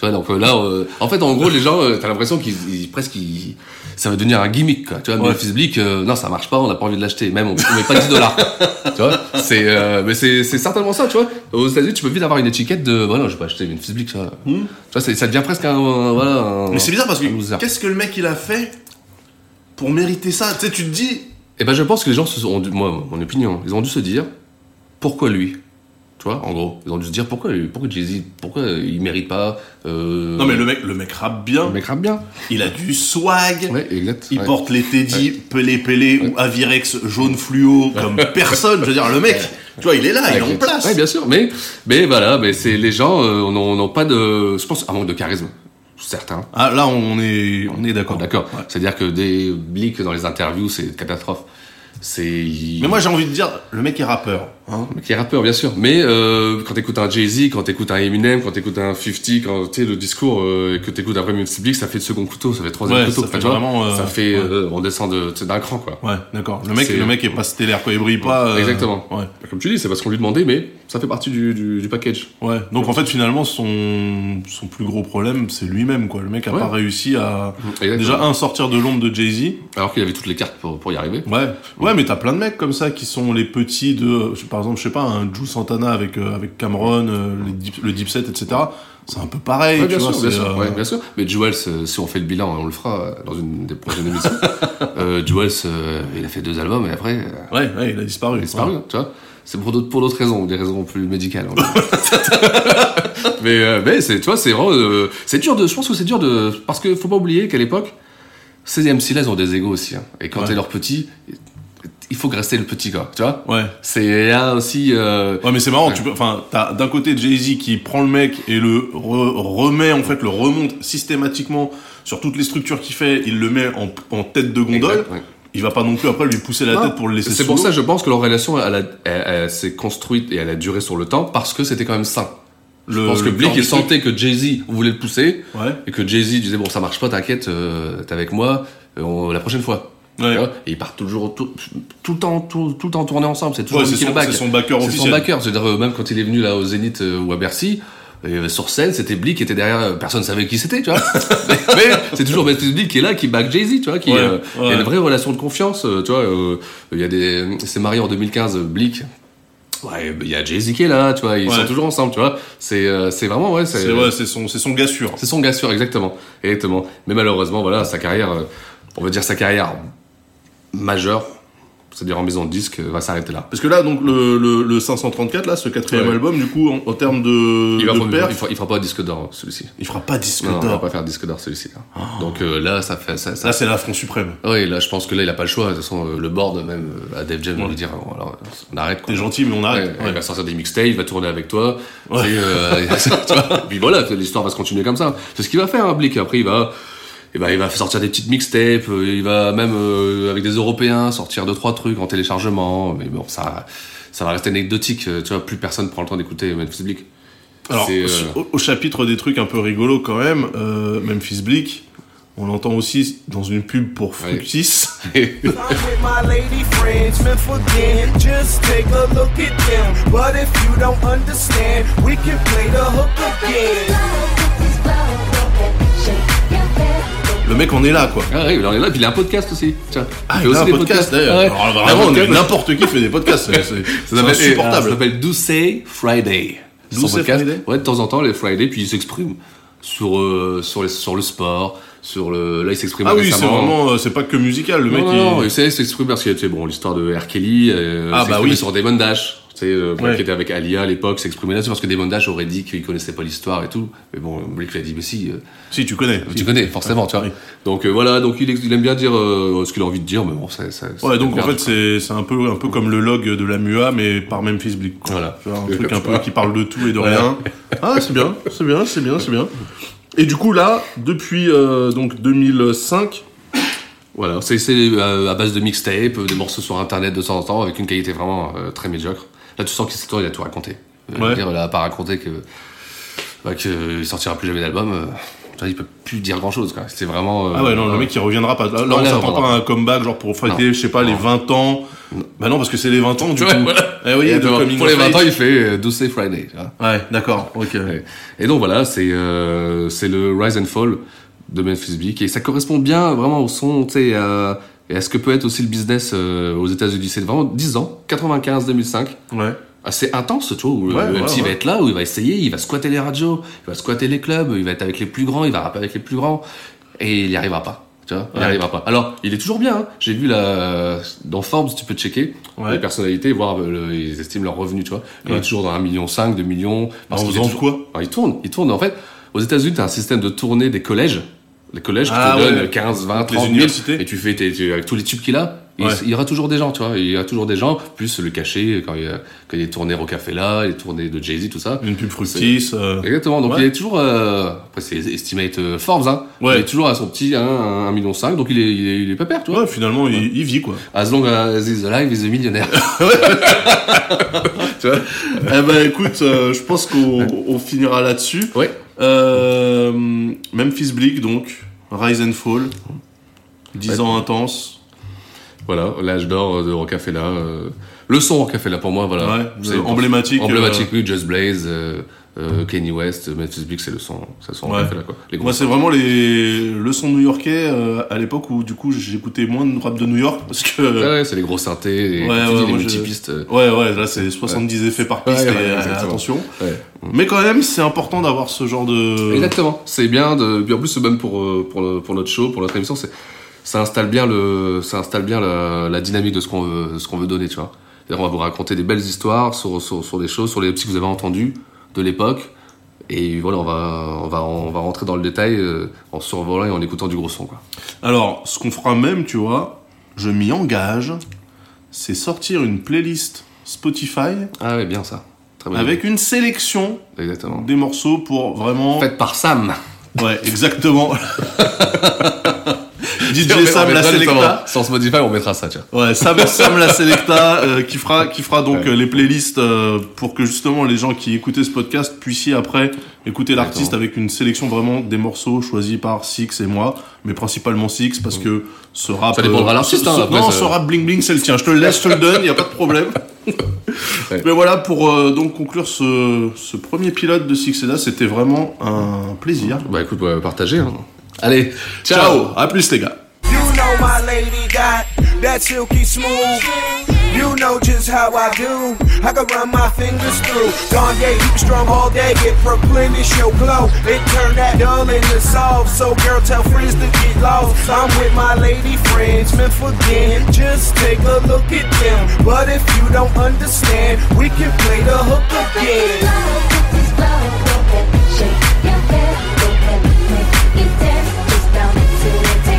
Tu vois, donc euh, là, euh, en fait, en gros, les gens, euh, t'as l'impression qu'ils, ils- presque, ils- ça va devenir un gimmick, quoi. Tu vois, Ouais. Memphis Bleak, euh, non, ça marche pas, on n'a pas envie de l'acheter. Même, on, on met pas 10 dollars. tu vois, c'est, mais c'est, c'est certainement ça, tu vois. Aux États-Unis, tu peux vite avoir une étiquette de, voilà, je vais pas acheter Memphis Bleak, tu vois. Tu vois, c'est- ça devient presque un, un- voilà. un- Hmm. Mais c'est bizarre parce que qu'est-ce que le mec il a fait pour mériter ça? Tu sais, tu te dis. Eh ben, je pense que les gens se sont, moi, mon opinion, ils ont dû se dire, pourquoi lui? Tu vois, en gros, ils ont dû se dire pourquoi, pourquoi Jay-Z, pourquoi il mérite pas. Euh, Non mais le mec, le mec rappe bien. le mec rappe bien. Il a du swag. Ouais, exact. Il ouais. porte les Teddy pelé pelé ou Avirex jaune fluo comme personne. Je veux dire, le mec, tu vois, il est là, il est en Ouais, place. Ouais, bien sûr, mais, mais voilà, mais c'est les gens euh, n'ont n'ont pas de, je pense, un manque de charisme, certains. Ah là, on est, on est d'accord. D'accord. Ouais. C'est-à-dire que des blics dans les interviews, c'est catastrophe. C'est. Mais moi, j'ai envie de dire, le mec est rappeur. Hein qui est rappeur, bien sûr. Mais euh, quand t'écoutes un Jay-Z, quand t'écoutes un Eminem, quand t'écoutes un 50, quand tu le discours euh, et que t'écoutes un premier Blick, ça fait de second couteau, ça fait troisième Ouais, couteau. ça fait tu vois, vraiment, euh, ça fait, ouais. euh, on descend de, d'un cran, quoi. Ouais, d'accord. Le mec, le mec est pas stellaire, quoi. Il brille pas. euh, Exactement. Ouais. Comme tu dis, c'est parce qu'on lui demandait, mais ça fait partie du, du, du package. Ouais. Donc en fait, finalement, son, son plus gros problème, c'est lui-même, quoi. Le mec a pas réussi à, Exactement. déjà, un, sortir de l'ombre de Jay-Z. Alors qu'il avait toutes les cartes pour, pour y arriver. Ouais. Ouais, mais t'as plein de mecs comme ça qui sont les petits de, je- exemple, je sais pas, un Ju Santana avec, euh, avec Cameron, euh, Deep- le Deep Set, etc. C'est un peu pareil, Ouais, tu bien, vois. sûr, bien, sûr, euh, ouais, bien sûr. Mais Jules, euh, si on fait le bilan, on le fera dans une des prochaines émissions. euh, Jules, il a fait deux albums et après, Ouais, ouais, il a disparu. il a disparu, tu vois. C'est pour d'autres, pour d'autres raisons, des raisons plus médicales. mais, mais c'est, tu vois, c'est vraiment, c'est dur de, je pense que c'est dur de, parce que faut pas oublier qu'à l'époque, ces MC là, ils ont des égos aussi, hein. Et quand Ouais. t'es leur petit, il faut que rester le petit, quoi, tu vois. Ouais. C'est là aussi, euh, Ouais, mais c'est marrant, Ouais. tu peux, enfin, t'as d'un côté Jay-Z qui prend le mec et le re- remet, en fait, le remonte systématiquement sur toutes les structures qu'il fait, il le met en, en tête de gondole. Exact, ouais. Il va pas non plus après lui pousser la Non, tête pour le laisser C'est pour ça, je pense que leur relation, elle, elle- elle s'est construite et elle a duré sur le temps parce que c'était quand même sain. Je Le- pense que Blake, il sentait que Jay-Z voulait le pousser Ouais. et que Jay-Z disait bon, ça marche pas, t'inquiète, euh, t'es avec moi, euh, on- la prochaine fois. Ouais. Et ils partent toujours tout, tout le temps, tout, tout le temps tourner ensemble. C'est toujours Ouais, lui c'est qui son, le back. c'est son backer C'est son backer. C'est-à-dire, euh, même quand il est venu là au Zénith euh, ou à Bercy, euh, sur scène, c'était Blick qui était derrière, euh, personne savait qui c'était, tu vois. mais mais c'est toujours Blick qui est là, qui back Jay-Z, tu vois, qui, Ouais, euh, il y a une vraie relation de confiance, euh, tu vois. euh, Il y a des, c'est marié en 2015, euh, Blick. Ouais, il y a Jay-Z qui est là, tu vois, ils Ouais. sont toujours ensemble, tu vois. C'est, euh, c'est vraiment, ouais, C'est son, c'est son gars sûr. c'est son gars sûr, exactement. Exactement. Mais malheureusement, voilà, sa carrière, euh, on va dire sa carrière majeure, c'est-à-dire en maison de disque, va s'arrêter là. Parce que là, donc, le, le, le 534, là, ce quatrième Ouais. album, du coup, en, en termes de, Il, va de pas- perf, il, fera, il fera pas disque d'or celui-ci. il fera pas disque Non, non, il va d'or. pas faire disque d'or celui-ci. là. Donc euh, là, ça fait ça. ça... Là, c'est l'affront suprême. Oui, là, je pense que là, il a pas le choix. De toute façon, euh, le board même euh, à Def Jam va lui dire, bon, alors, on arrête. T'es gentil, mais on Ouais, arrête. Il Ouais. va sortir des mixtapes, il va tourner avec toi. Ouais. Et, euh, vois, puis voilà, l'histoire va se continuer comme ça. C'est ce qu'il va faire, hein, Blick. Après, il va, et ben, il va sortir des petites mixtapes. euh, Il va même euh, avec des Européens sortir deux trois trucs en téléchargement. Mais bon, ça, ça va rester anecdotique. euh, Tu vois, plus personne prend le temps d'écouter Memphis Bleak. Alors, euh, au, au chapitre des trucs un peu rigolos quand même, euh, Memphis Bleak, on l'entend aussi dans une pub pour. Fructis. Le mec en est là, quoi. Ah oui, il en est là. Puis il a un podcast aussi. Tiens. Ah, il a un aussi des podcast, podcasts. d'ailleurs. Ouais. Vraiment, on est- n'importe qui fait des podcasts. C'est Ça c'est s'appelle- Ça insupportable. s'appelle Doucet Friday. Podcast. Friday Ouais, de temps en temps, les Friday, puis il s'exprime sur, euh, sur, les, sur le sport, sur le. Là, il s'exprime Ah oui, c'est vraiment, euh, c'est pas que musical. Le Non, mec, non, il- non, il sait s'exprimer parce a tu sais, bon, l'histoire de R. Kelly, euh, Ah, bah oui. sur Damon Dash. Euh, Ouais. qui était avec Alia à l'époque, s'exprimer là-dessus parce que Damon Dash aurait dit qu'il connaissait pas l'histoire et tout. Mais bon, Blake lui a dit, mais si, euh, Si, tu connais. tu connais, forcément, tu vois. Oui. Donc euh, voilà, donc il, aime bien dire euh, ce qu'il a envie de dire, mais bon, ça. ça Ouais, donc en fait, c'est c'est un peu, un peu comme le log de la MUA, mais par Memphis Bleak. Voilà. Tu vois, un truc un peu qui parle de tout et de rien. Ah, c'est bien, c'est bien, c'est bien, c'est bien. Et du coup, là, depuis donc 2005, Voilà, c'est c'est, à base de mixtape, des morceaux sur internet de temps en temps, avec une qualité vraiment euh, très médiocre. Là, tu sens qu'il il a tout raconté. Ouais. dire, il a pas raconté que bah, qu'il sortira plus jamais d'album. euh, il peut plus dire grand chose. C'est vraiment. euh, ah ouais, non, le mec il reviendra pas. Là, Non, on s'attend pas à un comeback, genre pour fêter, je sais pas, les Non. 20 ans. Bah non, parce que c'est les 20 ans, du Ouais, coup. voilà. Eh oui, Et de pour les of 20 ans, il fait euh, Douce Friday. Ouais, d'accord, ok. Ouais. Et donc voilà, c'est euh, c'est le Rise and Fall de Memphis Bleak et ça correspond bien vraiment au son, tu sais, à- et à ce que peut être aussi le business euh, aux États-Unis? C'est vraiment 10 ans, 95-2005. Ouais. assez intense, tu vois, où Ouais, le ouais, MC va être là, où il va essayer, il va squatter les radios, il va squatter les clubs, il va être avec les plus grands, il va rapper avec les plus grands, et il n'y arrivera pas. Tu vois, il n'y arrivera pas. Alors, il est toujours bien. Hein. J'ai vu là dans Forbes, tu peux checker les personnalités, voir euh, le- ils estiment leurs revenus, tu vois. Il est toujours dans 1,5 million, 2 millions. parce En faisant toujours- quoi? Alors, il tourne, il tourne. En fait, aux États-Unis, tu as un système de tournée des collèges. Les collèges qui Ah te ouais. donnent 15, 20, Donc, les 30 000, universités. et tu fais tes, avec tous les tubes qu'il a. Il, Ouais. il y aura toujours des gens, tu vois. Il y a toujours des gens, plus le cachet, quand il y a, quand il y a des tournées Rocafella, les tournées de Jay-Z, tout ça. Une pub fructis. euh, Exactement. Donc Ouais. il est toujours, euh, après c'est estimate euh, Forbes, hein. Ouais. Il est toujours à son petit 1,5 million, donc il est, il est, il est pépère, tu vois. Ouais, finalement, il, il vit, quoi. As long as he's alive, he's a millionnaire. tu vois eh ben, écoute, euh, je pense qu'on on finira là-dessus. Ouais. Euh, Memphis Bleak, donc, Rise and Fall. 10 Ouais. ans intenses. Voilà, l'âge d'or de Rocafella. Euh, le son Rocafella pour moi, voilà. Ouais, C'est emblématique, Emblématique, oui, Just Blaze, euh, Kanye West, Memphis Bleak, c'est le son, c'est le son Ouais. Quoi. Les Moi, c'est vraiment les leçons new-yorkais euh, à l'époque où, du coup, j'écoutais moins de rap de New York parce que. Ouais, ouais, c'est les gros synthés, Ouais, ouais, les je- multipistes. euh, Ouais, ouais, là, c'est 70 effets par piste, et, euh, attention. Mais quand même, c'est important d'avoir ce genre de. Exactement. C'est bien de. En plus, même pour euh, pour, le- pour notre show, pour notre émission, c'est ça installe bien le ça installe bien la, la dynamique de ce qu'on veut ce qu'on veut donner, tu vois. On va vous raconter des belles histoires sur sur, sur des choses, sur les petits que vous avez entendus de l'époque. Et voilà, on va on va on va rentrer dans le détail euh, en survolant et en écoutant du gros son, quoi. Alors, ce qu'on fera même, tu vois, je m'y engage, c'est sortir une playlist Spotify Ah ouais, bien ça. Très bien. avec une sélection Exactement. des morceaux pour vraiment. Faites par Sam. Ouais, exactement. DJ Sam la Selecta. Sur Spotify, on mettra ça, tiens. Ouais, Sam, Sam la Selecta euh, qui fera qui fera donc Ouais. euh, les playlists euh, pour que justement les gens qui écoutaient ce podcast puissiez après écouter l'artiste avec une sélection vraiment des morceaux choisis par Six et moi, mais principalement Six parce que ce rap Ça dépendra de euh, l'artiste, ce- hein, non, ce rap bling bling c'est le tien, je te le laisse, je te le donne, y a pas de problème. Mais voilà pour euh, donc conclure ce, ce premier pilote de Six et Là, c'était vraiment un plaisir. Bah écoute, ouais, partagez. Hein. Allez, Ciao, à plus les gars. You know my lady got that silky smooth. You know just how I do. I can run my fingers through. Kanye, keep strong all day, get replenish your glow. It turn that dull into soft. So girl, tell friends to get lost. I'm with my lady friends, meant for again. Just take a look at them. But if you don't understand, we can play the hook again. Dance. Just bounce to it.